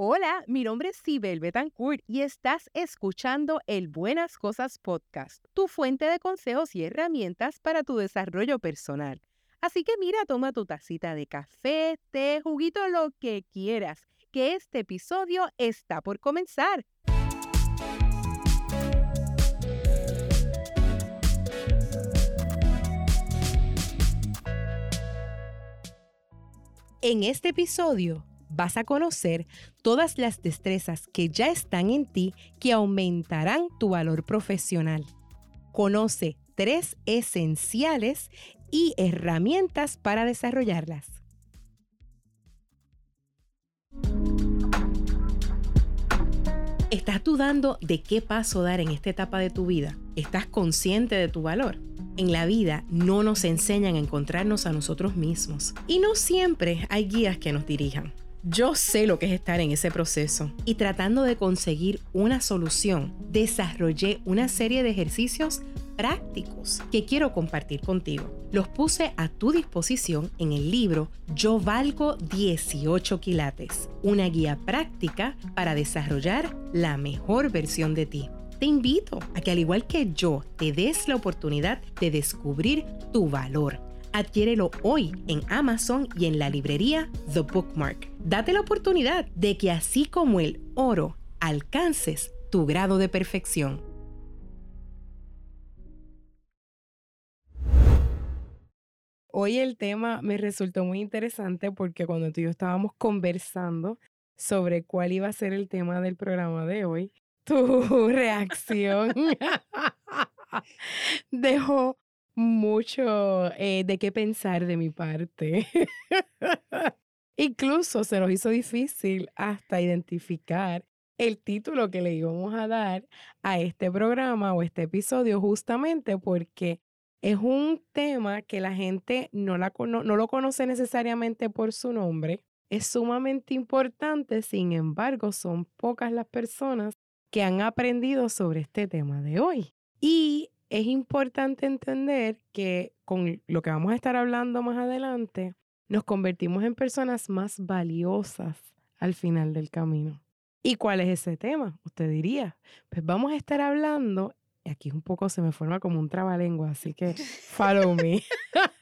Hola, mi nombre es Sibel Betancourt y estás escuchando el Buenas Cosas Podcast, tu fuente de consejos y herramientas para tu desarrollo personal. Así que mira, toma tu tacita de café, té, juguito, lo que quieras, que este episodio está por comenzar. En este episodio vas a conocer todas las destrezas que ya están en ti que aumentarán tu valor profesional. Conoce tres esenciales y herramientas para desarrollarlas. ¿Estás dudando de qué paso dar en esta etapa de tu vida? ¿Estás consciente de tu valor? En la vida no nos enseñan a encontrarnos a nosotros mismos y no siempre hay guías que nos dirijan. Yo sé lo que es estar en ese proceso y tratando de conseguir una solución, desarrollé una serie de ejercicios prácticos que quiero compartir contigo. Los puse a tu disposición en el libro Yo valgo 18 quilates, una guía práctica para desarrollar la mejor versión de ti te invito a que al igual que yo te des la oportunidad de descubrir tu valor. Adquiérelo hoy en Amazon y en la librería The Bookmark. Date la oportunidad de que así como el oro, alcances tu grado de perfección. Hoy el tema me resultó muy interesante porque cuando tú y yo estábamos conversando sobre cuál iba a ser el tema del programa de hoy, tu reacción dejó mucho eh, de qué pensar de mi parte. Incluso se nos hizo difícil hasta identificar el título que le íbamos a dar a este programa o este episodio justamente porque es un tema que la gente no, la no lo conoce necesariamente por su nombre. Es sumamente importante, sin embargo, son pocas las personas que han aprendido sobre este tema de hoy. Y es importante entender que con lo que vamos a estar hablando más adelante, nos convertimos en personas más valiosas al final del camino. ¿Y cuál es ese tema? Usted diría, pues vamos a estar hablando, y aquí un poco se me forma como un trabalengua, así que follow me.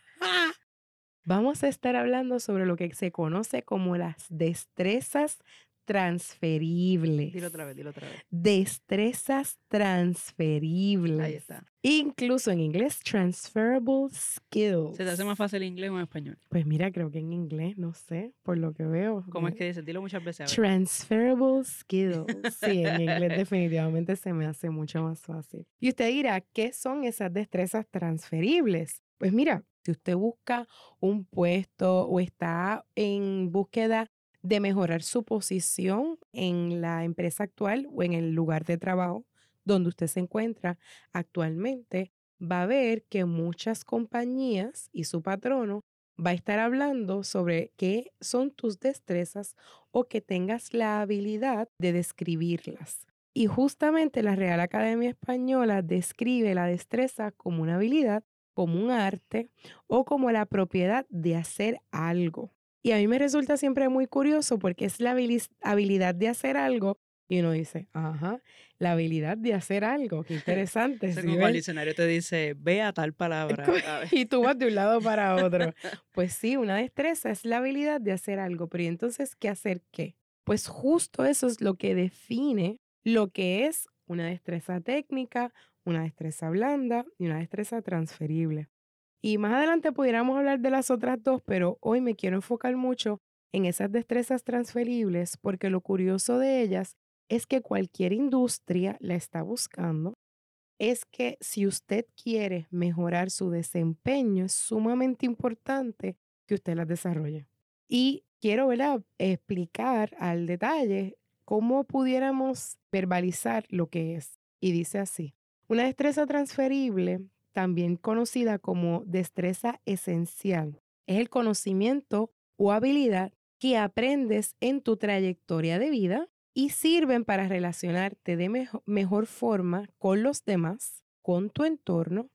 vamos a estar hablando sobre lo que se conoce como las destrezas transferibles. Dilo otra vez, dilo otra vez. Destrezas transferibles. Ahí está. Incluso en inglés, transferable skills. ¿Se te hace más fácil en inglés o en español? Pues mira, creo que en inglés, no sé, por lo que veo. ¿Cómo es que dice? Dilo muchas veces. Transferable skills. Sí, en inglés definitivamente se me hace mucho más fácil. Y usted dirá, ¿qué son esas destrezas transferibles? Pues mira, si usted busca un puesto o está en búsqueda de mejorar su posición en la empresa actual o en el lugar de trabajo donde usted se encuentra actualmente, va a ver que muchas compañías y su patrono va a estar hablando sobre qué son tus destrezas o que tengas la habilidad de describirlas. Y justamente la Real Academia Española describe la destreza como una habilidad, como un arte o como la propiedad de hacer algo. Y a mí me resulta siempre muy curioso porque es la habilidad de hacer algo y uno dice, ajá, la habilidad de hacer algo, qué interesante. Es como el diccionario te dice, ve a tal palabra. y tú vas de un lado para otro. Pues sí, una destreza es la habilidad de hacer algo, pero ¿y entonces qué hacer qué? Pues justo eso es lo que define lo que es una destreza técnica, una destreza blanda y una destreza transferible. Y más adelante pudiéramos hablar de las otras dos, pero hoy me quiero enfocar mucho en esas destrezas transferibles porque lo curioso de ellas es que cualquier industria la está buscando. Es que si usted quiere mejorar su desempeño, es sumamente importante que usted las desarrolle. Y quiero explicar al detalle cómo pudiéramos verbalizar lo que es. Y dice así, una destreza transferible también conocida como destreza esencial. Es el conocimiento o habilidad que aprendes en tu trayectoria de vida y sirven para relacionarte de mejor forma con los demás, con tu entorno,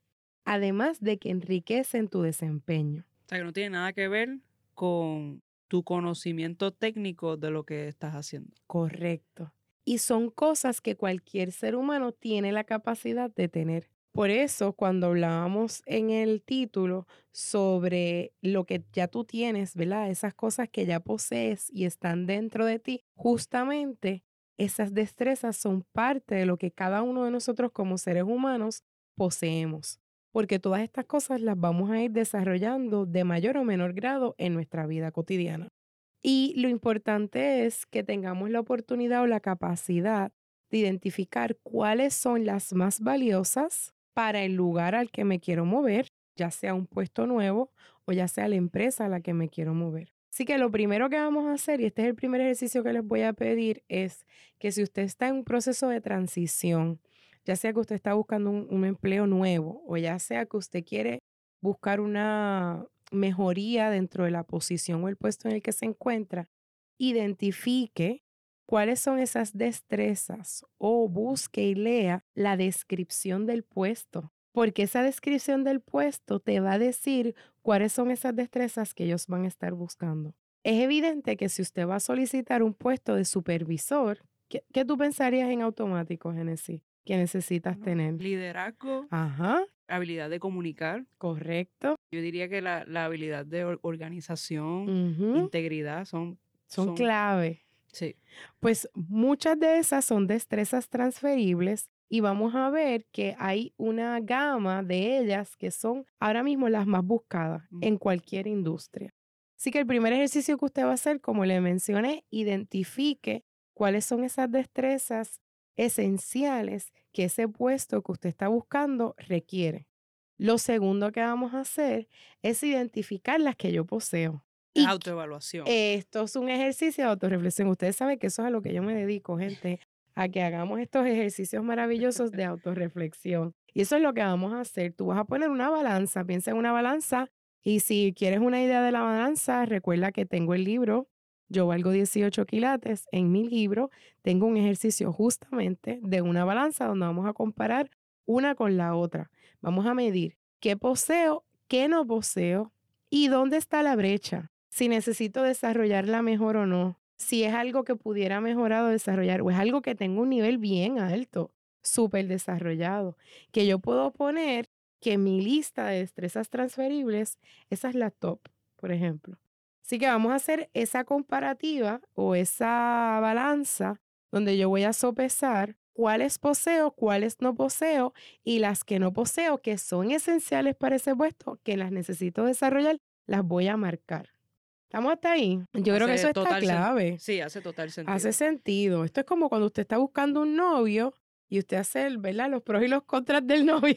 además de que enriquecen tu desempeño. O sea, que no tiene nada que ver con tu conocimiento técnico de lo que estás haciendo. Correcto. Y son cosas que cualquier ser humano tiene la capacidad de tener. Por eso, cuando hablábamos en el título sobre lo que ya tú tienes, ¿verdad? Esas cosas que ya posees y están dentro de ti, justamente esas destrezas son parte de lo que cada uno de nosotros como seres humanos poseemos. Porque todas estas cosas las vamos a ir desarrollando de mayor o menor grado en nuestra vida cotidiana. Y lo importante es que tengamos la oportunidad o la capacidad de identificar cuáles son las más valiosas para el lugar al que me quiero mover, ya sea un puesto nuevo o ya sea la empresa a la que me quiero mover. Así que lo primero que vamos a hacer, y este es el primer ejercicio que les voy a pedir, es que si usted está en un proceso de transición, ya sea que usted está buscando un, un empleo nuevo o ya sea que usted quiere buscar una mejoría dentro de la posición o el puesto en el que se encuentra, identifique cuáles son esas destrezas o busque y lea la descripción del puesto, porque esa descripción del puesto te va a decir cuáles son esas destrezas que ellos van a estar buscando. Es evidente que si usted va a solicitar un puesto de supervisor, ¿qué, qué tú pensarías en automático, Genesis? Que necesitas tener. Liderazgo, Ajá, habilidad de comunicar. correcto. Yo diría que la, la habilidad de or- organización, Ujú, integridad son, Son son- clave. Sí, Pues muchas de esas son destrezas transferibles y vamos a ver que hay una gama de ellas que son ahora mismo las más buscadas Mm. en cualquier industria. Así que el primer ejercicio que usted va a hacer, como le mencioné, identifique cuáles son esas destrezas esenciales que ese puesto que usted está buscando requiere. Lo segundo que vamos a hacer es identificar las que yo poseo. Y autoevaluación. esto es un ejercicio de autorreflexión. Ustedes saben que eso es a lo que yo me dedico, gente, a que hagamos estos ejercicios maravillosos de autorreflexión. Y eso es lo que vamos a hacer. Tú vas a poner una balanza, piensa en una balanza y si quieres una idea de la balanza, recuerda que tengo el libro Yo valgo 18 quilates. En mi libro tengo un ejercicio justamente de una balanza donde vamos a comparar una con la otra. Vamos a medir qué poseo, qué no poseo y dónde está la brecha si necesito desarrollarla mejor o no, si es algo que pudiera mejorar o desarrollar, o es algo que tengo un nivel bien alto, súper desarrollado, que yo puedo poner que mi lista de destrezas transferibles, esa es la top, por ejemplo. Así que vamos a hacer esa comparativa o esa balanza donde yo voy a sopesar cuáles poseo, cuáles no poseo y las que no poseo, que son esenciales para ese puesto, que las necesito desarrollar, las voy a marcar. ¿Estamos hasta ahí? Yo creo que eso está clave. Sí, hace total sentido. Hace sentido. Esto es como cuando usted está buscando un novio y usted hace, ¿verdad? Los pros y los contras del novio.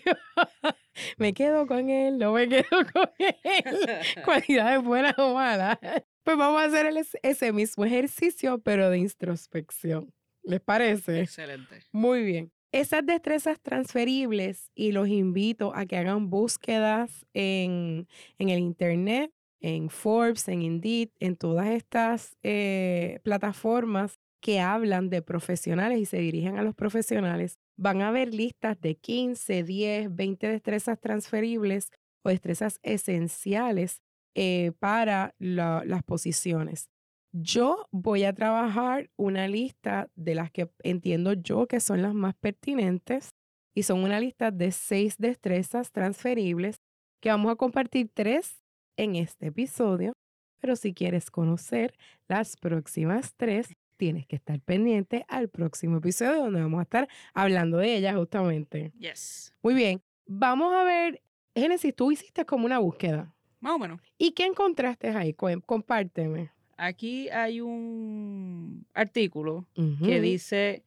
me quedo con él, no me quedo con él. Cualidades buenas o malas. Pues vamos a hacer el- ese mismo ejercicio, pero de introspección. ¿Les parece? Excelente. Muy bien. Esas destrezas transferibles y los invito a que hagan búsquedas en, en el Internet, en Forbes, en Indeed, en todas estas eh, plataformas que hablan de profesionales y se dirigen a los profesionales. Van a ver listas de 15, 10, 20 destrezas transferibles o destrezas esenciales eh, para la- las posiciones. Yo voy a trabajar una lista de las que entiendo yo que son las más pertinentes y son una lista de seis destrezas transferibles que vamos a compartir tres en este episodio. Pero si quieres conocer las próximas tres, tienes que estar pendiente al próximo episodio donde vamos a estar hablando de ellas justamente. Yes. Muy bien, vamos a ver, Génesis, tú hiciste como una búsqueda. Más o menos. ¿Y qué encontraste ahí? Compárteme. Aquí hay un artículo que dice,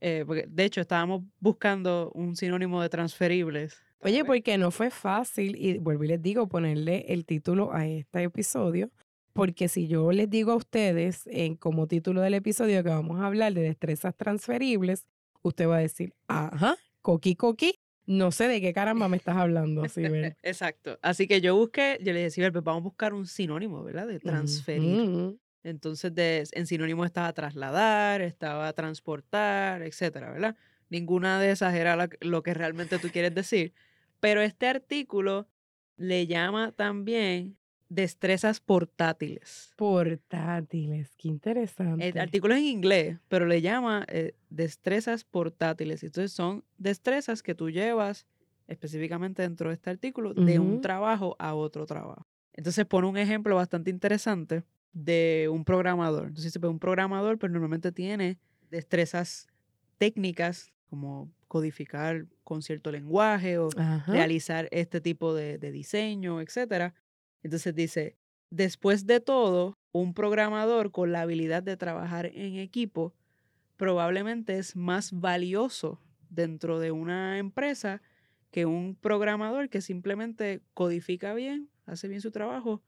eh, porque de hecho estábamos buscando un sinónimo de transferibles. Oye, porque no fue fácil, y vuelvo y les digo, ponerle el título a este episodio, porque si yo les digo a ustedes en, como título del episodio que vamos a hablar de destrezas transferibles, usted va a decir, ajá, coqui coqui, no sé de qué caramba me estás hablando. Exacto. Así que yo busqué, yo le decía, pues vamos a buscar un sinónimo, ¿verdad? De transferir. Entonces, de, en sinónimo estaba trasladar, estaba transportar, etcétera, ¿verdad? Ninguna de esas era la- lo que realmente tú quieres decir. Pero este artículo le llama también destrezas portátiles. Portátiles, qué interesante. El artículo es en inglés, pero le llama eh, destrezas portátiles. Entonces son destrezas que tú llevas específicamente dentro de este artículo de un trabajo a otro trabajo. Entonces pone un ejemplo bastante interesante de un programador. Entonces un programador pues normalmente tiene destrezas técnicas como codificar con cierto lenguaje o Ajá. realizar este tipo de, de diseño, etcétera. Entonces dice, después de todo, un programador con la habilidad de trabajar en equipo probablemente es más valioso dentro de una empresa que un programador que simplemente codifica bien, hace bien su trabajo,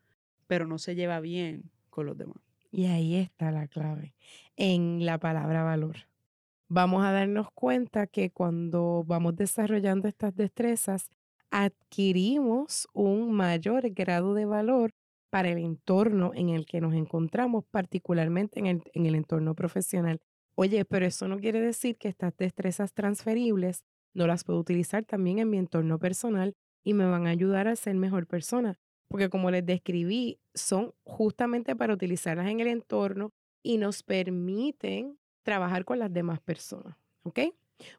pero no se lleva bien con los demás. Y ahí está la clave, en la palabra valor. Vamos a darnos cuenta que cuando vamos desarrollando estas destrezas, adquirimos un mayor grado de valor para el entorno en el que nos encontramos, particularmente en el, en el entorno profesional. Oye, pero eso no quiere decir que estas destrezas transferibles no las puedo utilizar también en mi entorno personal y me van a ayudar a ser mejor persona. Porque como les describí, son justamente para utilizarlas en el entorno y nos permiten trabajar con las demás personas. ¿Ok?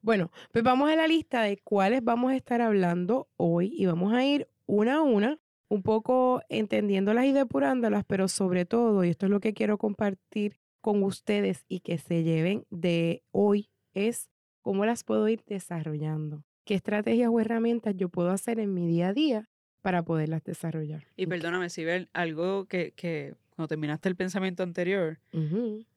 Bueno, pues vamos a la lista de cuáles vamos a estar hablando hoy y vamos a ir una a una, un poco entendiéndolas y depurándolas, pero sobre todo, y esto es lo que quiero compartir con ustedes y que se lleven de hoy, es cómo las puedo ir desarrollando. ¿Qué estrategias o herramientas yo puedo hacer en mi día a día para poderlas desarrollar? Y perdóname, Sibel, algo que, que cuando terminaste el pensamiento anterior,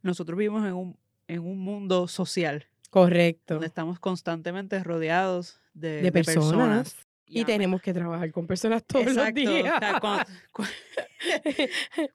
nosotros vivimos en un, en un mundo social Correcto. donde estamos constantemente rodeados de, De de personas. Y tenemos que trabajar con personas todos Exacto. los o días. sea, cuando- cu-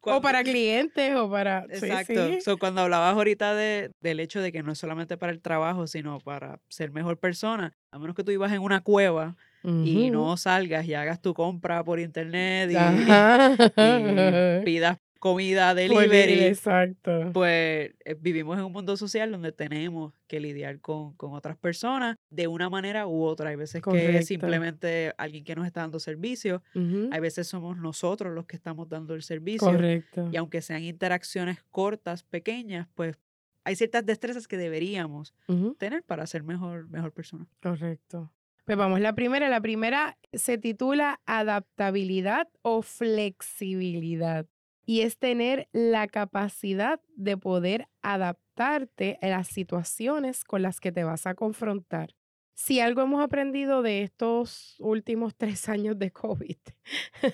o para clientes o para... sí, Exacto. sí. So, cuando hablabas ahorita de, del hecho de que no es solamente para el trabajo, sino para ser mejor persona, a menos que tú ibas en una cueva y no salgas y hagas tu compra por internet y, y pidas comida delivery, Exacto. pues eh, vivimos en un mundo social donde tenemos que lidiar con, con otras personas de una manera u otra. Hay veces que es simplemente alguien que nos está dando servicio, hay veces somos nosotros los que estamos dando el servicio. Correcto. Y aunque sean interacciones cortas, pequeñas, pues hay ciertas destrezas que deberíamos tener para ser mejor, mejor persona. Correcto. Pues vamos, la primera, la primera se titula adaptabilidad o flexibilidad. Y es tener la capacidad de poder adaptarte a las situaciones con las que te vas a confrontar. Si algo hemos aprendido de estos últimos tres años de COVID,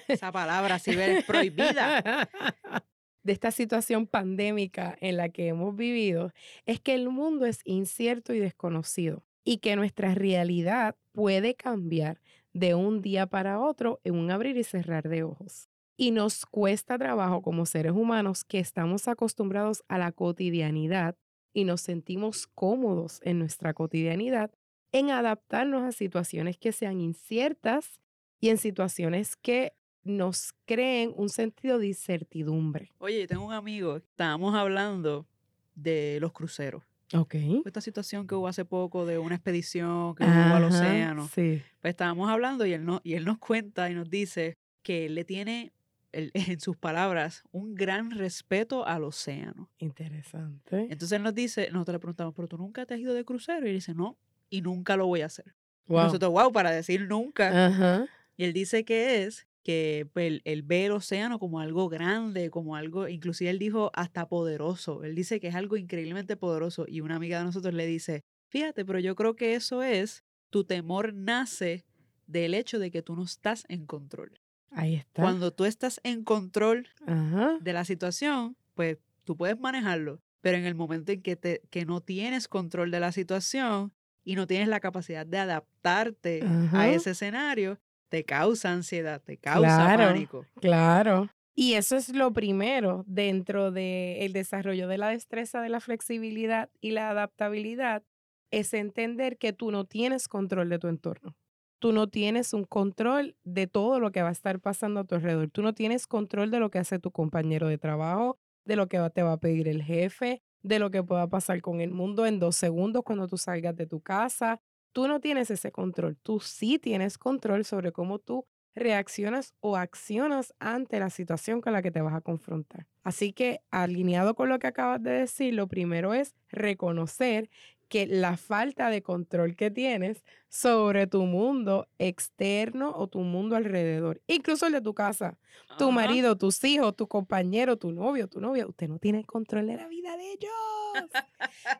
Esa palabra, si es prohibida. de esta situación pandémica en la que hemos vivido, es que el mundo es incierto y desconocido y que nuestra realidad puede cambiar de un día para otro en un abrir y cerrar de ojos. Y nos cuesta trabajo como seres humanos que estamos acostumbrados a la cotidianidad y nos sentimos cómodos en nuestra cotidianidad en adaptarnos a situaciones que sean inciertas y en situaciones que nos creen un sentido de incertidumbre. Oye, tengo un amigo, estábamos hablando de los cruceros. Ok. Esta situación que hubo hace poco de una expedición que hubo al Ajá, océano. Sí. Pues estábamos hablando y él, no, y él nos cuenta y nos dice que él le tiene, en sus palabras, un gran respeto al océano. Interesante. Entonces él nos dice, nosotros le preguntamos, ¿pero tú nunca te has ido de crucero? Y él dice, no, y nunca lo voy a hacer. Wow. Nosotros, wow, para decir nunca. Ajá. Y él dice que es que pues, él, él ve el océano como algo grande, como algo, inclusive él dijo hasta poderoso. Él dice que es algo increíblemente poderoso. Y una amiga de nosotros le dice, fíjate, pero yo creo que eso es, tu temor nace del hecho de que tú no estás en control. Ahí está. Cuando tú estás en control Ajá. de la situación, pues tú puedes manejarlo. Pero en el momento en que, te, que no tienes control de la situación y no tienes la capacidad de adaptarte Ajá. a ese escenario, te causa ansiedad, te causa Claro. pánico. Claro. Y eso es lo primero dentro del desarrollo de la destreza de la flexibilidad y la adaptabilidad, es entender que tú no tienes control de tu entorno. Tú no tienes un control de todo lo que va a estar pasando a tu alrededor. Tú no tienes control de lo que hace tu compañero de trabajo, de lo que te va a pedir el jefe, de lo que pueda pasar con el mundo en dos segundos cuando tú salgas de tu casa. Tú no tienes ese control. Tú sí tienes control sobre cómo tú reaccionas o accionas ante la situación con la que te vas a confrontar. Así que, alineado con lo que acabas de decir, lo primero es reconocer que la falta de control que tienes sobre tu mundo externo o tu mundo alrededor, incluso el de tu casa, tu marido, tus hijos, tu compañero, tu novio, tu novia, usted no tiene control de la vida de ellos.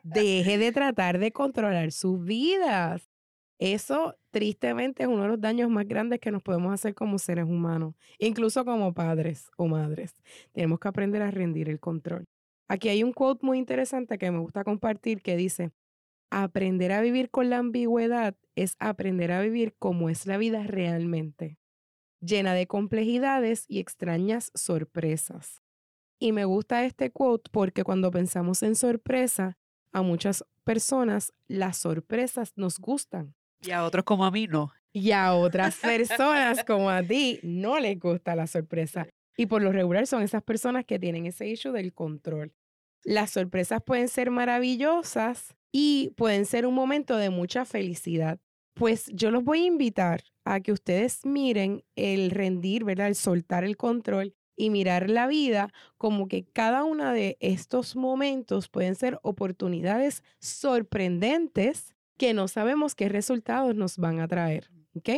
Deje de tratar de controlar sus vidas. Eso tristemente es uno de los daños más grandes que nos podemos hacer como seres humanos, incluso como padres o madres. Tenemos que aprender a rendir el control. Aquí hay un quote muy interesante que me gusta compartir que dice, aprender a vivir con la ambigüedad es aprender a vivir como es la vida realmente, llena de complejidades y extrañas sorpresas. Y me gusta este quote porque cuando pensamos en sorpresa, a muchas personas las sorpresas nos gustan. Y a otros como a mí no. Y a otras personas como a ti no les gusta la sorpresa. Y por lo regular son esas personas que tienen ese issue del control. Las sorpresas pueden ser maravillosas y pueden ser un momento de mucha felicidad. Pues yo los voy a invitar a que ustedes miren el rendir, ¿verdad? El soltar el control y mirar la vida como que cada uno de estos momentos pueden ser oportunidades sorprendentes que no sabemos qué resultados nos van a traer. ¿Ok?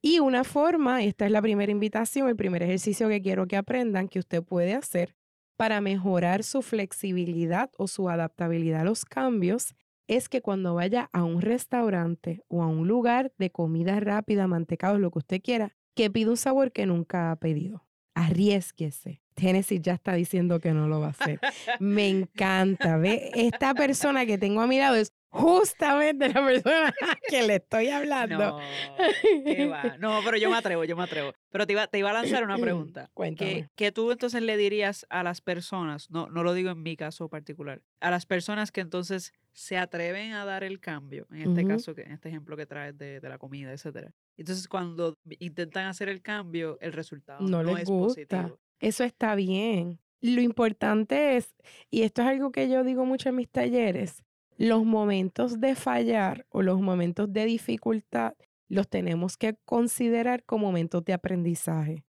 Y una forma, esta es la primera invitación, el primer ejercicio que quiero que aprendan que usted puede hacer para mejorar su flexibilidad o su adaptabilidad a los cambios, es que cuando vaya a un restaurante o a un lugar de comida rápida, mantecado, lo que usted quiera, que pida un sabor que nunca ha pedido. Arriesguese. Tennessee ya está diciendo que no lo va a hacer. Me encanta. Ve, esta persona que tengo a mi lado es justamente la persona que le estoy hablando. No, No, pero yo me atrevo, yo me atrevo. Pero te iba, te iba a lanzar una pregunta. Cuéntame. ¿Qué, tú entonces le dirías a las personas, no, no lo digo en mi caso particular, a las personas que entonces se atreven a dar el cambio, en este caso, en este ejemplo que traes de, la comida, etcétera. Entonces, cuando intentan hacer el cambio, el resultado no, les es gusta. positivo. Eso está bien. Lo importante es, y esto es algo que yo digo mucho en mis talleres, los momentos de fallar o los momentos de dificultad los tenemos que considerar como momentos de aprendizaje.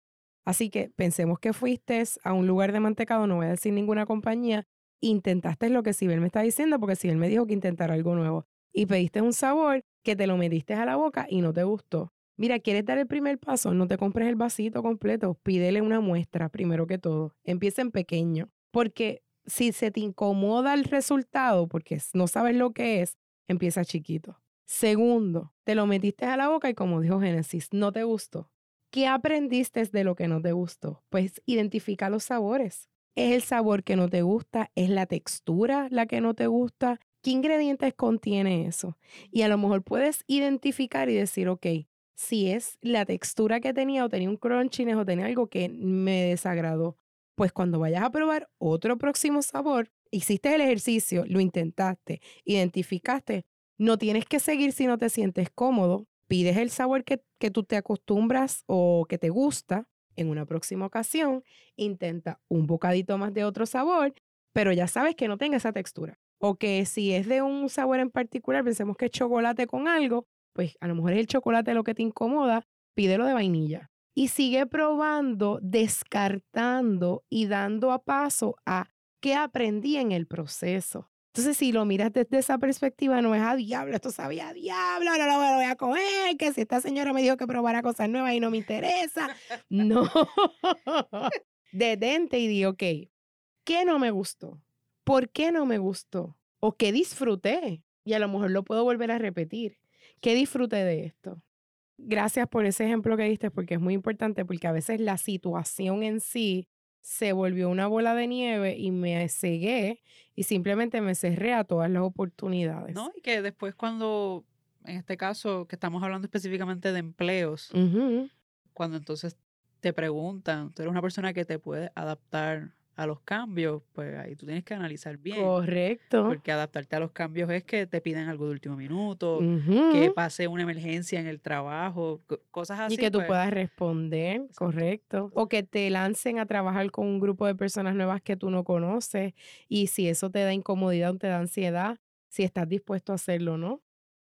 Así que pensemos que fuiste a un lugar de mantecado, no voy a decir ninguna compañía, intentaste lo que Sibel me está diciendo, porque Sibel me dijo que intentara algo nuevo, y pediste un sabor que te lo metiste a la boca y no te gustó. Mira, ¿quieres dar el primer paso? No te compres el vasito completo, pídele una muestra primero que todo. Empieza en pequeño, porque si se te incomoda el resultado porque no sabes lo que es, empieza chiquito. Segundo, te lo metiste a la boca y como dijo Génesis, no te gustó. ¿Qué aprendiste de lo que no te gustó? Pues identifica los sabores. ¿Es el sabor que no te gusta? ¿Es la textura la que no te gusta? ¿Qué ingredientes contiene eso? Y a lo mejor puedes identificar y decir, ok, si es la textura que tenía o tenía un crunchiness o tenía algo que me desagradó, pues cuando vayas a probar otro próximo sabor, hiciste el ejercicio, lo intentaste, identificaste, no tienes que seguir si no te sientes cómodo, pides el sabor que, que tú te acostumbras o que te gusta. En una próxima ocasión, intenta un bocadito más de otro sabor, pero ya sabes que no tenga esa textura. O que si es de un sabor en particular, pensemos que es chocolate con algo, pues a lo mejor es el chocolate lo que te incomoda, pídelo de vainilla y sigue probando, descartando y dando a paso a qué aprendí en el proceso. Entonces, si lo miras desde esa perspectiva, no es a diablo, esto sabía a diablo, ahora lo voy a coger, que si esta señora me dijo que probara cosas nuevas y no me interesa. No. Detente y di, ok, ¿qué no me gustó? ¿Por qué no me gustó? ¿O qué disfruté? Y a lo mejor lo puedo volver a repetir. ¿Qué disfruté de esto? Gracias por ese ejemplo que diste porque es muy importante porque a veces la situación en sí se volvió una bola de nieve y me cegué y simplemente me cerré a todas las oportunidades. No, y que después cuando, en este caso, que estamos hablando específicamente de empleos, cuando entonces te preguntan, tú eres una persona que te puede adaptar a los cambios, pues ahí tú tienes que analizar bien. Correcto. Porque adaptarte a los cambios es que te piden algo de último minuto, que pase una emergencia en el trabajo, cosas así. Y que tú pues. puedas responder, correcto. O que te lancen a trabajar con un grupo de personas nuevas que tú no conoces y si eso te da incomodidad o te da ansiedad, si estás dispuesto a hacerlo o no.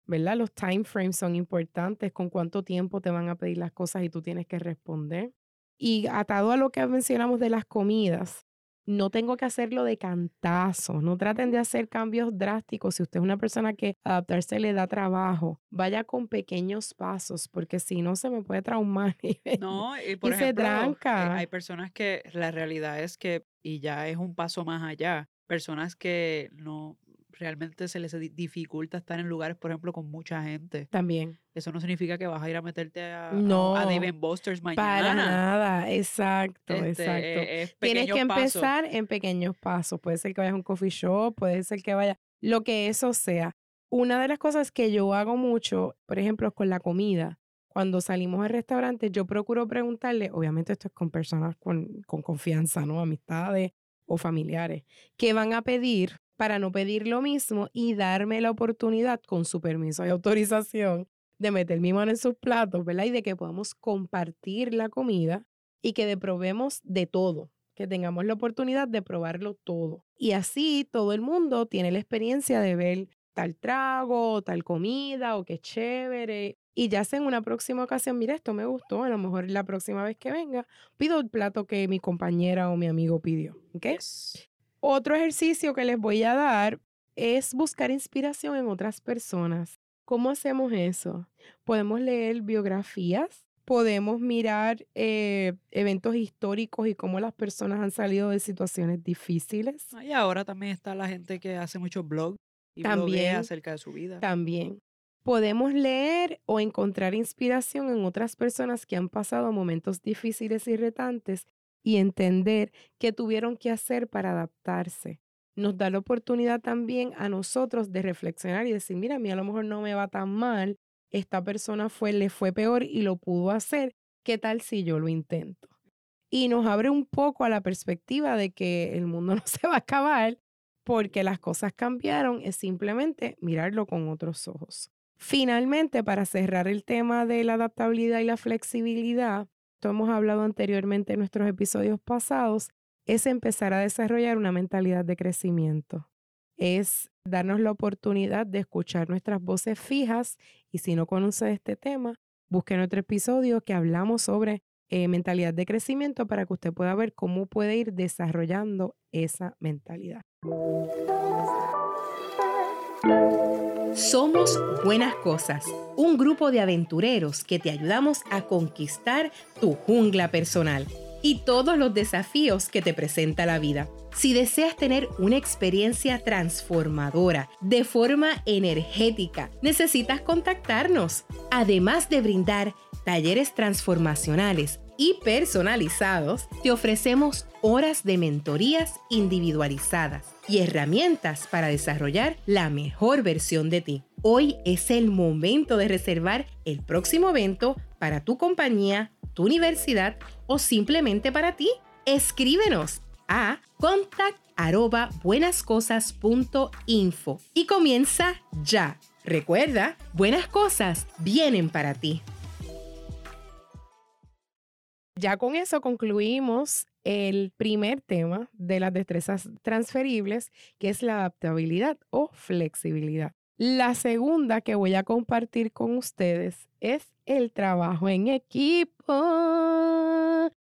¿verdad? Los time frames son importantes, con cuánto tiempo te van a pedir las cosas y tú tienes que responder. Y atado a lo que mencionamos de las comidas, no tengo que hacerlo de cantazo, no traten de hacer cambios drásticos. Si usted es una persona que adaptarse le da trabajo, vaya con pequeños pasos, porque si no se me puede traumar y, No, y por y se ejemplo, eh, tranca. hay personas que la realidad es que, y ya es un paso más allá, personas que no realmente se les di- dificulta estar en lugares, por ejemplo, con mucha gente. También. Eso no significa que vas a ir a meterte a, a- No, a Dave and Buster's Para mañana. nada, exacto, Este, exacto. eh, es Tienes que pasos. empezar en pequeños pasos. Puede ser que vayas a un coffee shop, puede ser que vaya, lo que eso sea. Una de las cosas que yo hago mucho, por ejemplo, con la comida, cuando salimos al restaurante, yo procuro preguntarle, obviamente esto es con personas con, con confianza, ¿no? Amistades o familiares, que van a pedir para no pedir lo mismo y darme la oportunidad, con su permiso y autorización, de meter mi mano en sus platos, ¿verdad? Y de que podamos compartir la comida y que de probemos de todo, que tengamos la oportunidad de probarlo todo. Y así todo el mundo tiene la experiencia de ver tal trago, tal comida, o qué chévere. Y ya sea en una próxima ocasión, mira, esto me gustó, a lo mejor la próxima vez que venga, pido el plato que mi compañera o mi amigo pidió. ¿ok? Yes. Otro ejercicio que les voy a dar es buscar inspiración en otras personas. ¿Cómo hacemos eso? Podemos leer biografías, podemos mirar eh, eventos históricos y cómo las personas han salido de situaciones difíciles. Ah, Y ahora también está la gente que hace muchos blogs y También. acerca de su vida. También podemos leer o encontrar inspiración en otras personas que han pasado momentos difíciles y retantes y entender qué tuvieron que hacer para adaptarse. Nos da la oportunidad también a nosotros de reflexionar y decir, mira, a mí a lo mejor no me va tan mal, esta persona fue, le fue peor y lo pudo hacer, ¿qué tal si yo lo intento? Y nos abre un poco a la perspectiva de que el mundo no se va a acabar porque las cosas cambiaron, es simplemente mirarlo con otros ojos. Finalmente, para cerrar el tema de la adaptabilidad y la flexibilidad, esto hemos hablado anteriormente en nuestros episodios pasados, es empezar a desarrollar una mentalidad de crecimiento. Es darnos la oportunidad de escuchar nuestras voces fijas y si no conoce este tema, busque nuestro episodio que hablamos sobre eh, mentalidad de crecimiento para que usted pueda ver cómo puede ir desarrollando esa mentalidad. Somos Buenas Cosas, un grupo de aventureros que te ayudamos a conquistar tu jungla personal y todos los desafíos que te presenta la vida. Si deseas tener una experiencia transformadora de forma energética, necesitas contactarnos. Además de brindar talleres transformacionales y personalizados, te ofrecemos horas de mentorías individualizadas y herramientas para desarrollar la mejor versión de ti. Hoy es el momento de reservar el próximo evento para tu compañía, tu universidad o simplemente para ti. Escríbenos a contact@buenascosas.info y comienza ya. Recuerda, buenas cosas vienen para ti. Ya con eso concluimos el primer tema de las destrezas transferibles, que es la adaptabilidad o flexibilidad. La segunda que voy a compartir con ustedes es el trabajo en equipo.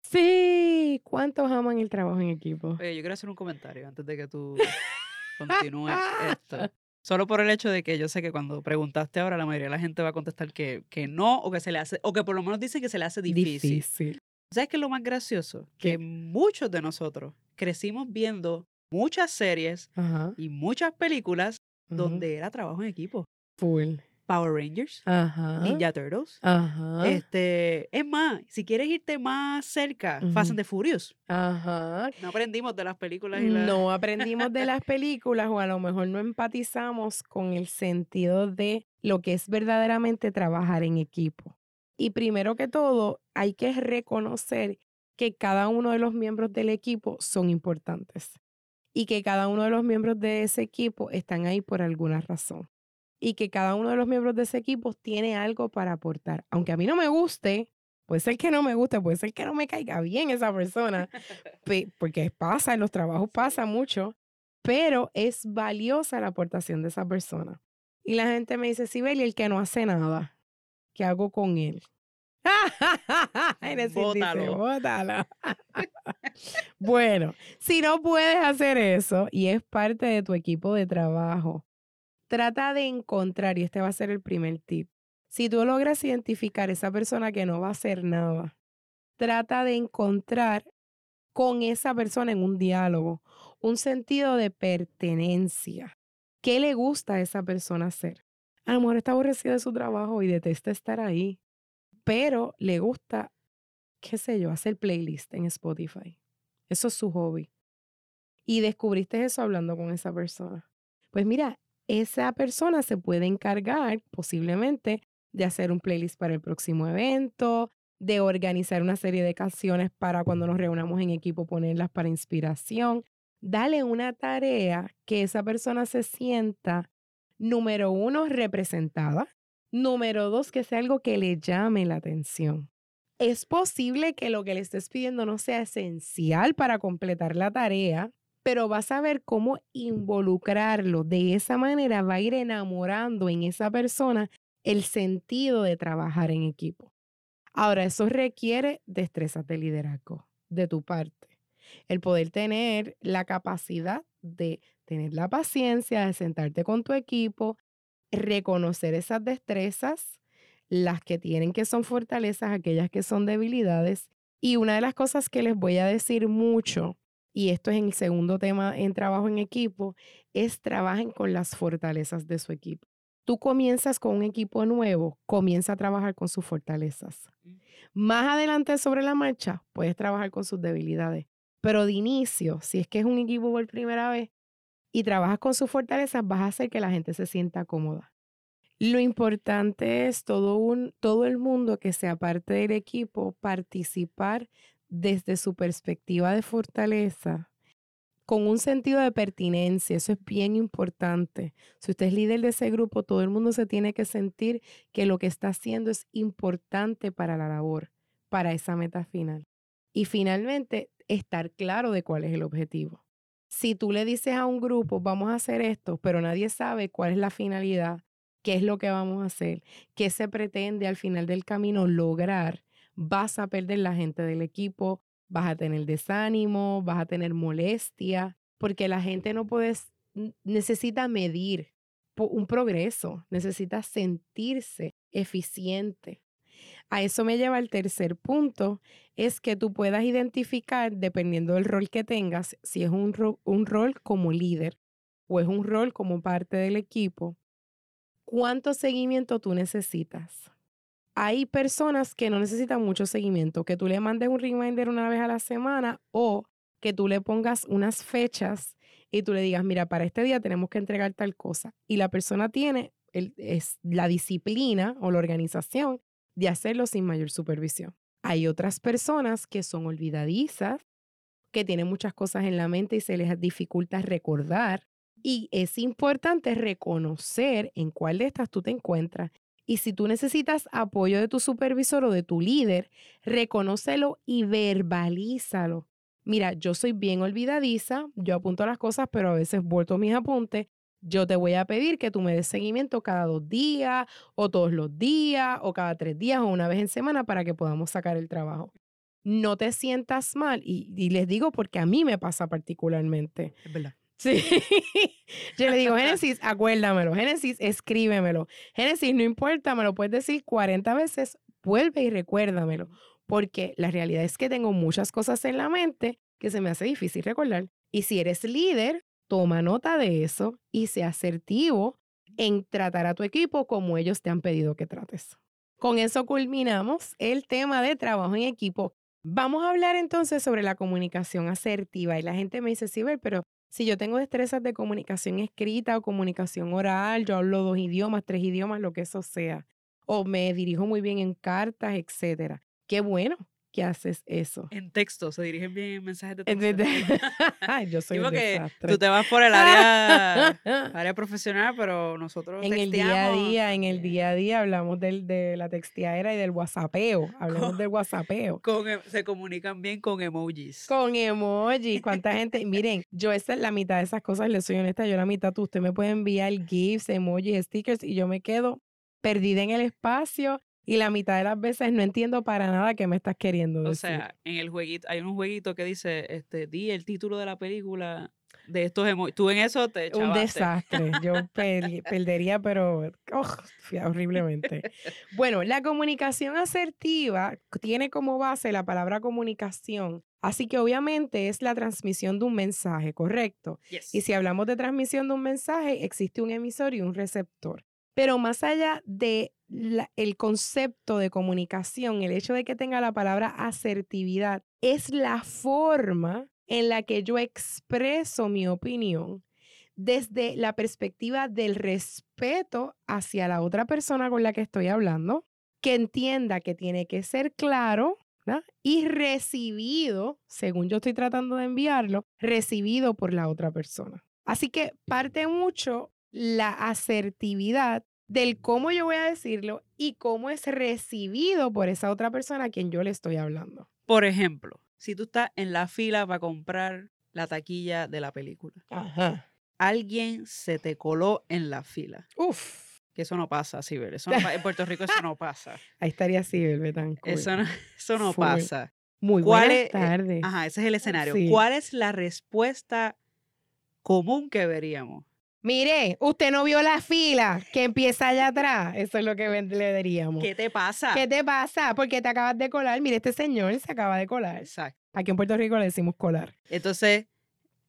Sí, ¿cuántos aman el trabajo en equipo? Oye, yo quiero hacer un comentario antes de que tú continúes esto. Solo por el hecho de que yo sé que cuando preguntaste ahora, la mayoría de la gente va a contestar que, que no, o que se le hace, o que por lo menos dice que se le hace difícil. Difícil. ¿Sabes qué es lo más gracioso? ¿Qué? Que muchos de nosotros crecimos viendo muchas series Ajá. y muchas películas donde era trabajo en equipo. Full. Power Rangers, Ajá. Ninja Turtles. Ajá. Este, es más, si quieres irte más cerca, Fast Ujú. and the Furious. Ajá. No aprendimos de las películas y. No aprendimos de las películas o a lo mejor no empatizamos con el sentido de lo que es verdaderamente trabajar en equipo. Y primero que todo, hay que reconocer que cada uno de los miembros del equipo son importantes y que cada uno de los miembros de ese equipo están ahí por alguna razón y que cada uno de los miembros de ese equipo tiene algo para aportar. Aunque a mí no me guste, puede ser que no me guste, puede ser que no me caiga bien esa persona, pe- porque pasa, en los trabajos pasa mucho, pero es valiosa la aportación de esa persona. Y la gente me dice, Sibel, y el que no hace nada, ¿qué hago con él? Bótalo. bótalo. bueno, si no puedes hacer eso y es parte de tu equipo de trabajo, trata de encontrar, y este va a ser el primer tip, si tú logras identificar esa persona que no va a hacer nada, trata de encontrar con esa persona en un diálogo un sentido de pertenencia. ¿Qué le gusta a esa persona hacer? A lo mejor está aborrecido de su trabajo y detesta estar ahí, pero le gusta, qué sé yo, hacer playlist en Spotify. Eso es su hobby. Y descubriste eso hablando con esa persona. Pues mira, esa persona se puede encargar posiblemente de hacer un playlist para el próximo evento, de organizar una serie de canciones para cuando nos reunamos en equipo ponerlas para inspiración. Dale una tarea que esa persona se sienta, número uno, representada. Número dos, que sea algo que le llame la atención. Es posible que lo que le estés pidiendo no sea esencial para completar la tarea, pero vas a ver cómo involucrarlo. De esa manera va a ir enamorando en esa persona el sentido de trabajar en equipo. Ahora, eso requiere destrezas de liderazgo de tu parte. El poder tener la capacidad de tener la paciencia de sentarte con tu equipo, reconocer esas destrezas, las que tienen que son fortalezas, aquellas que son debilidades. Y una de las cosas que les voy a decir mucho, y esto es en el segundo tema en trabajo en equipo, es trabajen con las fortalezas de su equipo tú comienzas con un equipo nuevo, comienza a trabajar con sus fortalezas. Mm. Más adelante sobre la marcha, puedes trabajar con sus debilidades. Pero de inicio, si es que es un equipo por primera vez y trabajas con sus fortalezas, vas a hacer que la gente se sienta cómoda. Lo importante es todo, un, todo el mundo que sea parte del equipo participar desde su perspectiva de fortaleza con un sentido de pertinencia. Eso es bien importante. Si usted es líder de ese grupo, todo el mundo se tiene que sentir que lo que está haciendo es importante para la labor, para esa meta final. Y finalmente, estar claro de cuál es el objetivo. Si tú le dices a un grupo, vamos a hacer esto, pero nadie sabe cuál es la finalidad, qué es lo que vamos a hacer, qué se pretende al final del camino lograr, vas a perder la gente del equipo, vas a tener desánimo, vas a tener molestia, porque la gente no puede, necesita medir un progreso, necesita sentirse eficiente. A eso me lleva el tercer punto, es que tú puedas identificar, dependiendo del rol que tengas, si es un, rol como líder o es un rol como parte del equipo, cuánto seguimiento tú necesitas hay personas que no necesitan mucho seguimiento, que tú le mandes un reminder una vez a la semana o que tú le pongas unas fechas y tú le digas, mira, para este día tenemos que entregar tal cosa. Y la persona tiene es la disciplina o la organización de hacerlo sin mayor supervisión. Hay otras personas que son olvidadizas, que tienen muchas cosas en la mente y se les dificulta recordar. Y es importante reconocer en cuál de estas tú te encuentras y si tú necesitas apoyo de tu supervisor o de tu líder, reconócelo y verbalízalo. Mira, yo soy bien olvidadiza, yo apunto las cosas, pero a veces vuelto mis apuntes. Yo te voy a pedir que tú me des seguimiento cada dos días, o todos los días, o cada tres días, o una vez en semana para que podamos sacar el trabajo. No te sientas mal, y, y les digo porque a mí me pasa particularmente. Es verdad. Sí. Yo le digo, Génesis, acuérdamelo. Génesis, escríbemelo. Génesis, no importa, me lo puedes decir 40 veces, vuelve y recuérdamelo. Porque la realidad es que tengo muchas cosas en la mente que se me hace difícil recordar. Y si eres líder, toma nota de eso y sea asertivo en tratar a tu equipo como ellos te han pedido que trates. Con eso culminamos el tema de trabajo en equipo. Vamos a hablar entonces sobre la comunicación asertiva. Y la gente me dice, sí, pero si yo tengo destrezas de comunicación escrita o comunicación oral, yo hablo dos idiomas, tres idiomas, lo que eso sea, o me dirijo muy bien en cartas, etcétera. Qué bueno, que haces eso. En texto, se dirigen bien en mensajes de texto. Ay, yo soy un desastre. tú te vas por el área, área profesional, pero nosotros En el día a texteamos día, en el día a día hablamos del, de la textiadera y del whatsappeo. Hablamos Con- del whatsappeo. Con em- se comunican bien con emojis. Con emojis, cuánta gente. Miren, yo esa la mitad de esas cosas, le soy honesta, yo la mitad, tú, usted me puede enviar GIFs, emojis, stickers y yo me quedo perdida en el espacio y la mitad de las veces no entiendo para nada qué me estás queriendo O decir. sea, en el jueguito, hay un jueguito que dice, este, di el título de la película de estos emojis. Tú en eso te un chavaste. desastre. Yo per- perdería, pero fui- horriblemente. Bueno, la comunicación asertiva tiene como base la palabra comunicación. Así que obviamente es la transmisión de un mensaje, ¿correcto? Yes. Y si hablamos de transmisión de un mensaje, existe un emisor y un receptor. Pero más allá de concepto de comunicación, el hecho de que tenga la palabra asertividad, es la forma en la que yo expreso mi opinión desde la perspectiva del respeto hacia la otra persona con la que estoy hablando, que entienda que tiene que ser claro y recibido, según yo estoy tratando de enviarlo, recibido por la otra persona. Así que parte mucho la asertividad del cómo yo voy a decirlo y cómo es recibido por esa otra persona a quien yo le estoy hablando. Por ejemplo, si tú estás en la fila para comprar la taquilla de la película, Ajá. alguien se te coló en la fila. Uf. Que eso no pasa, Sibel. Eso no en Puerto Rico eso no pasa. Ahí estaría Sibel Betancourt. Eso no, eso no pasa. Muy ¿Cuál buenas eh, tardes. Ajá, ese es el escenario. Sí. ¿Cuál es la respuesta común que veríamos? Mire, usted no vio la fila que empieza allá atrás. Eso es lo que le diríamos. ¿Qué te pasa? ¿Qué te pasa? Porque te acabas de colar. Mire, este señor se acaba de colar. Exacto. Aquí en Puerto Rico le decimos colar. Entonces,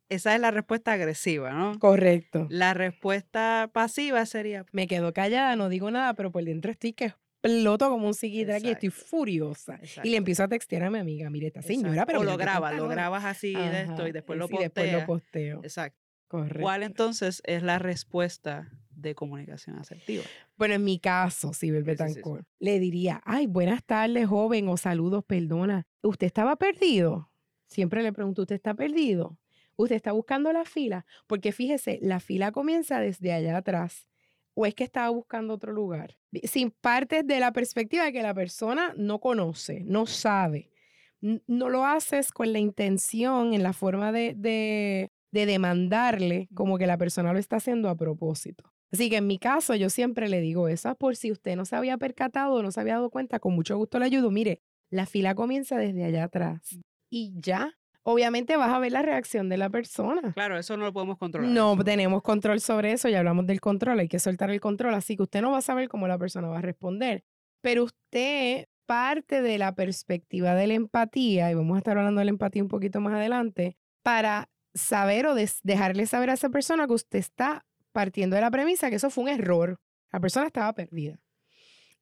esa es la respuesta agresiva, ¿no? Correcto. La respuesta pasiva sería, Me quedo callada, no digo nada, pero por dentro estoy que exploto como un psiquiatra y estoy Exacto. furiosa. Y Exacto. le empiezo a textear a mi amiga, mire, esta señora, Exacto. pero o lo grabas, lo pantalón". grabas así de esto y después lo es- y después lo posteo. Exacto. Correcto. ¿Cuál entonces es la respuesta de comunicación asertiva? Bueno, en mi caso, Sibel Sí, sí, sí, sí. Betancourt, le diría, ay, buenas tardes, joven, o saludos, perdona. ¿Usted estaba perdido? Siempre le pregunto, ¿usted está perdido? ¿Usted está buscando la fila? Porque fíjese, la fila comienza desde allá atrás. ¿O es que estaba buscando otro lugar? Sin partes de la perspectiva de que la persona no conoce, no sabe. No lo haces con la intención, en la forma de, de, de demandarle, como que la persona lo está haciendo a propósito. Así que en mi caso, yo siempre le digo eso, "Ah, por si usted no se había percatado o no se había dado cuenta, con mucho gusto le ayudo. Mire, la fila comienza desde allá atrás y ya. Obviamente vas a ver la reacción de la persona. Claro, eso no lo podemos controlar. No tenemos control sobre eso, ya hablamos del control, hay que soltar el control, así que usted no va a saber cómo la persona va a responder. Pero usted parte de la perspectiva de la empatía, y vamos a estar hablando de la empatía un poquito más adelante, para saber o dejarle saber a esa persona que usted está partiendo de la premisa que eso fue un error. La persona estaba perdida.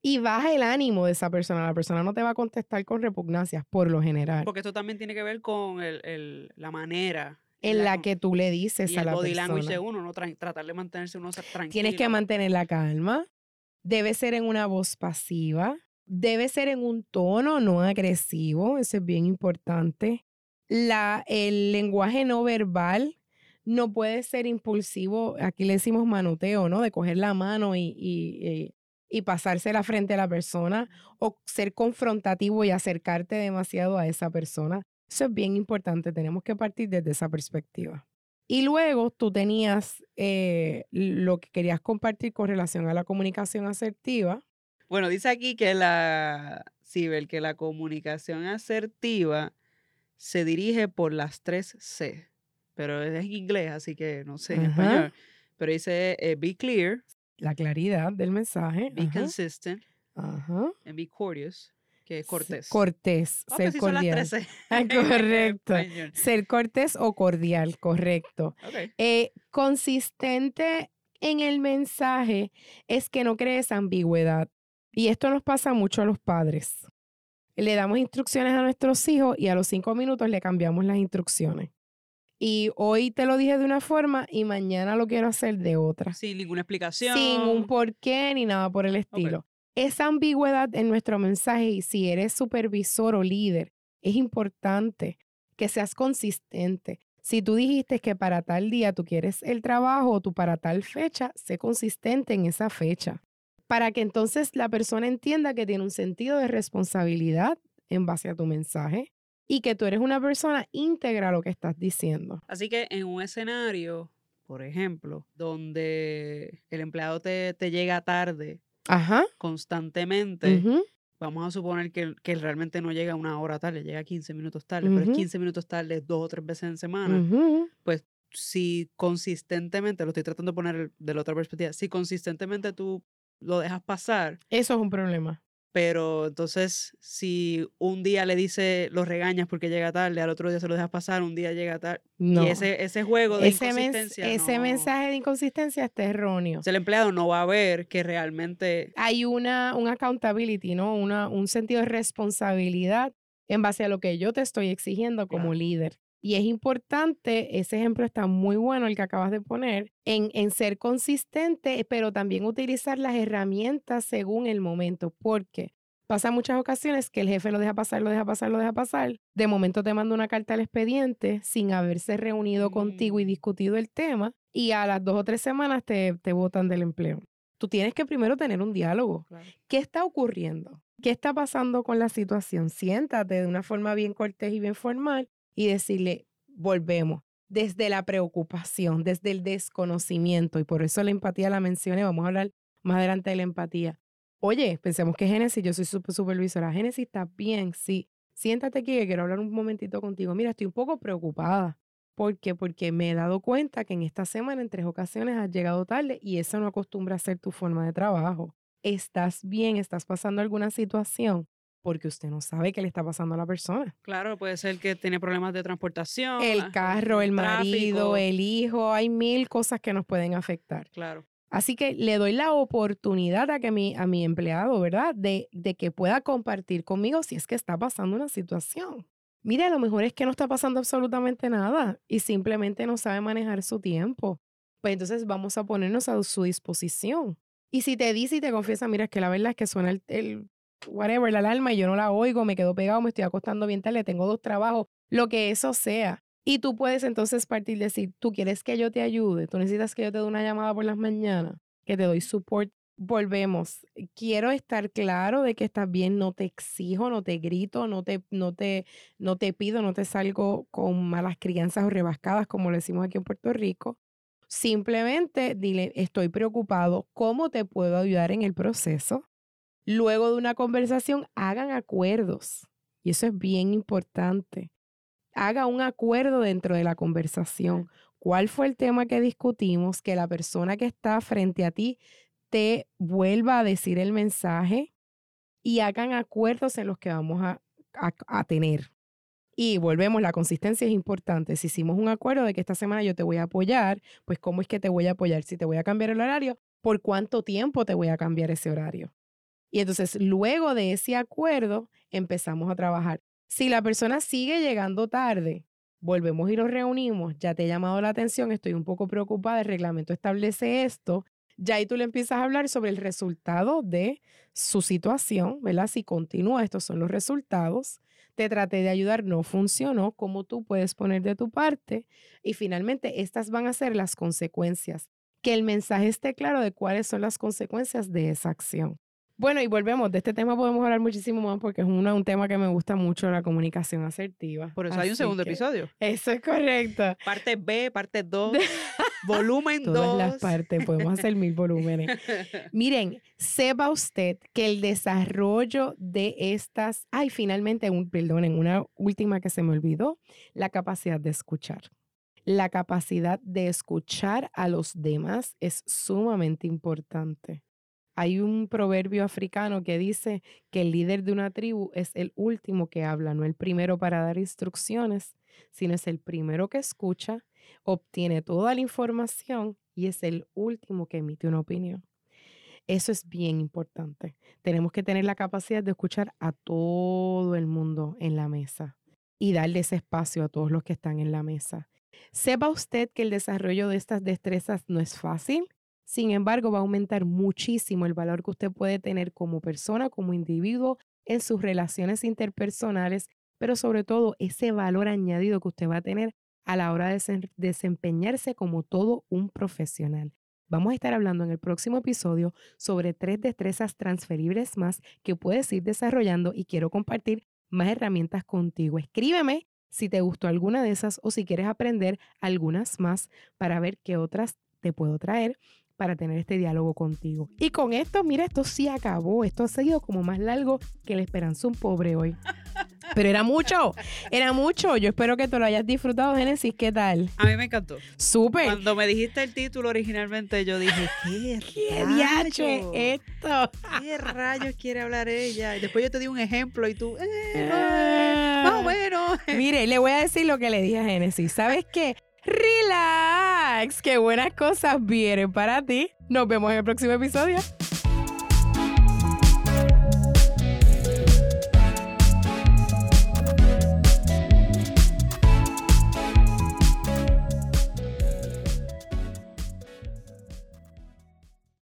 Y baja el ánimo de esa persona. La persona no te va a contestar con repugnancias, por lo general. Porque esto también tiene que ver con el- el- la manera en la que tú le dices y a el la body persona. language de uno, ¿no? Tratar de mantenerse uno tranquilo. Tienes que mantener la calma. Debe ser en una voz pasiva. Debe ser en un tono no agresivo. Eso es bien importante. La, el lenguaje no verbal no puede ser impulsivo. Aquí le decimos manoteo, ¿no? De coger la mano y, y, y- y pasársela frente a la persona o ser confrontativo y acercarte demasiado a esa persona. Eso es bien importante. Tenemos que partir desde esa perspectiva. Y luego tú tenías eh, lo que querías compartir con relación a la comunicación asertiva. Bueno, dice aquí que la, Sibel, que la comunicación asertiva se dirige por las tres C, pero es en inglés, así que no sé en Ajá. español. Pero dice eh, be clear, La claridad del mensaje. be ajá, consistent, ajá. and be courteous, que es cortés. Cortés, Ah, ser pues son las cordial. C. Ah, correcto. Ser cortés o cordial, correcto. Ok. Eh, consistente en el mensaje es que no crees ambigüedad. Y esto nos pasa mucho a los padres. Le damos instrucciones a nuestros hijos y a los cinco minutos le cambiamos las instrucciones. Y hoy te lo dije de una forma y mañana lo quiero hacer de otra. Sin ninguna explicación. Sin un porqué ni nada por el estilo. Esa ambigüedad en nuestro mensaje y si eres supervisor o líder, es importante que seas consistente. Si tú dijiste que para tal día tú quieres el trabajo o tú para tal fecha, sé consistente en esa fecha. Para que entonces la persona entienda que tiene un sentido de responsabilidad en base a tu mensaje y que tú eres una persona íntegra a lo que estás diciendo. Así que en un escenario, por ejemplo, donde el empleado te, te llega tarde Ajá. constantemente, ujú, vamos a suponer que, que realmente no llega una hora tarde, llega 15 minutos tarde, pero Ujú. es 15 minutos tarde dos o tres veces en semana, ujú. si consistentemente, lo estoy tratando de poner de la otra perspectiva, si consistentemente tú lo dejas pasar, Eso es un problema. pero entonces si un día le dice, lo regañas porque llega tarde, al otro día se lo dejas pasar, un día llega tarde, No. y ese, ese juego de ese, mens- inconsistencia, ese no- mensaje de inconsistencia está erróneo. el empleado no va a ver que realmente Hay una, un accountability, ¿no? Una, un sentido de responsabilidad en base a lo que yo te estoy exigiendo como Claro. líder. Y es importante, ese ejemplo está muy bueno, el que acabas de poner, en, en ser consistente, pero también utilizar las herramientas según el momento, porque pasa muchas ocasiones que el jefe lo deja pasar, lo deja pasar, lo deja pasar. De momento te manda una carta al expediente sin haberse reunido contigo y Mm. discutido el tema, y a las dos o tres semanas te, te botan del empleo. Tú tienes que primero tener un diálogo. ¿Qué está ocurriendo? ¿Qué está pasando con la situación? Siéntate de una forma bien cortés y bien formal y decirle, volvemos, desde la preocupación, desde el desconocimiento, y por eso la empatía la mencioné, vamos a hablar más adelante de la empatía. Oye, pensemos que Génesis, yo soy su supervisora, Génesis está bien, sí, siéntate aquí que quiero hablar un momentito contigo. Mira, estoy un poco preocupada. ¿Por qué? Porque me he dado cuenta que en esta semana en tres ocasiones has llegado tarde y eso no acostumbra a ser tu forma de trabajo. ¿Estás bien? ¿Estás pasando alguna situación? Porque usted no sabe qué le está pasando a la persona. Claro, puede ser que tiene problemas de transportación. El ah, carro, el marido, tráfico, el hijo, hay mil cosas que nos pueden afectar. Claro. Así que le doy la oportunidad a que mi, a mi empleado, ¿verdad? De, de que pueda compartir conmigo si es que está pasando una situación. Mire, a lo mejor es que no está pasando absolutamente nada y simplemente no sabe manejar su tiempo. Pues entonces vamos a ponernos a su disposición. Y si te dice y te confiesa, mira, es que la verdad es que suena el, el whatever, la alarma y yo no la oigo, me quedo pegado, me estoy acostando bien tarde, tengo dos trabajos, lo que eso sea. Y tú puedes entonces partir y decir, tú quieres que yo te ayude, tú necesitas que yo te dé una llamada por las mañanas, que te doy support. Volvemos. Quiero estar claro de que estás bien, no te exijo, no te grito, no te, no te, no te pido, no te salgo con malas crianzas o rebascadas, como lo decimos aquí en Puerto Rico. Simplemente dile, estoy preocupado, ¿cómo te puedo ayudar en el proceso? Luego de una conversación, hagan acuerdos. Y eso es bien importante. Haga un acuerdo dentro de la conversación. ¿Cuál fue el tema que discutimos? Que la persona que está frente a ti te vuelva a decir el mensaje y hagan acuerdos en los que vamos a, a- a tener. Y volvemos, la consistencia es importante. Si hicimos un acuerdo de que esta semana yo te voy a apoyar, pues ¿cómo es que te voy a apoyar? Si te voy a cambiar el horario, ¿por cuánto tiempo te voy a cambiar ese horario? Y entonces luego de ese acuerdo empezamos a trabajar. Si la persona sigue llegando tarde, volvemos y nos reunimos, ya te he llamado la atención, estoy un poco preocupada, el reglamento establece esto, ya ahí tú le empiezas a hablar sobre el resultado de su situación, ¿verdad? Si continúa, estos son los resultados. Te traté de ayudar, no funcionó, cómo tú puedes poner de tu parte. Y finalmente, estas van a ser las consecuencias. Que el mensaje esté claro de cuáles son las consecuencias de esa acción. Bueno, y volvemos, de este tema podemos hablar muchísimo más porque es una- un tema que me gusta mucho, la comunicación asertiva. Por eso hay un segundo que episodio. Eso es correcto. Parte B, parte 2, volumen 2. Todas las partes, podemos hacer mil volúmenes. Miren, sepa usted que el desarrollo de estas, ay, finalmente, un, perdonen, una última que se me olvidó, la capacidad de escuchar. La capacidad de escuchar a los demás es sumamente importante. Hay un proverbio africano que dice que el líder de una tribu es el último que habla, no el primero para dar instrucciones, sino es el primero que escucha, obtiene toda la información y es el último que emite una opinión. Eso es bien importante. Tenemos que tener la capacidad de escuchar a todo el mundo en la mesa y darle ese espacio a todos los que están en la mesa. Sepa usted que el desarrollo de estas destrezas no es fácil. Sin embargo, va a aumentar muchísimo el valor que usted puede tener como persona, como individuo, en sus relaciones interpersonales pero sobre todo ese valor añadido que usted va a tener a la hora de desempeñarse como todo un profesional. Vamos a estar hablando en el próximo episodio sobre tres destrezas transferibles más que puedes ir desarrollando y quiero compartir más herramientas contigo. Escríbeme si te gustó alguna de esas o si quieres aprender algunas más para ver qué otras te puedo traer para tener este diálogo contigo. Y con esto, mira, esto sí acabó. Esto ha seguido como más largo que la esperanza un pobre hoy. Pero era mucho, era mucho. Yo espero que te lo hayas disfrutado, Génesis. ¿Qué tal? A mí me encantó. Súper. Cuando me dijiste el título originalmente, yo dije, ¿qué, ¿Qué esto? ¿Qué rayos quiere hablar ella? Y después yo te di un ejemplo y tú, eh, más o menos. Mire, le voy a decir lo que le dije a Génesis. ¿Sabes qué? Relax, qué buenas cosas vienen para ti. Nos vemos en el próximo episodio.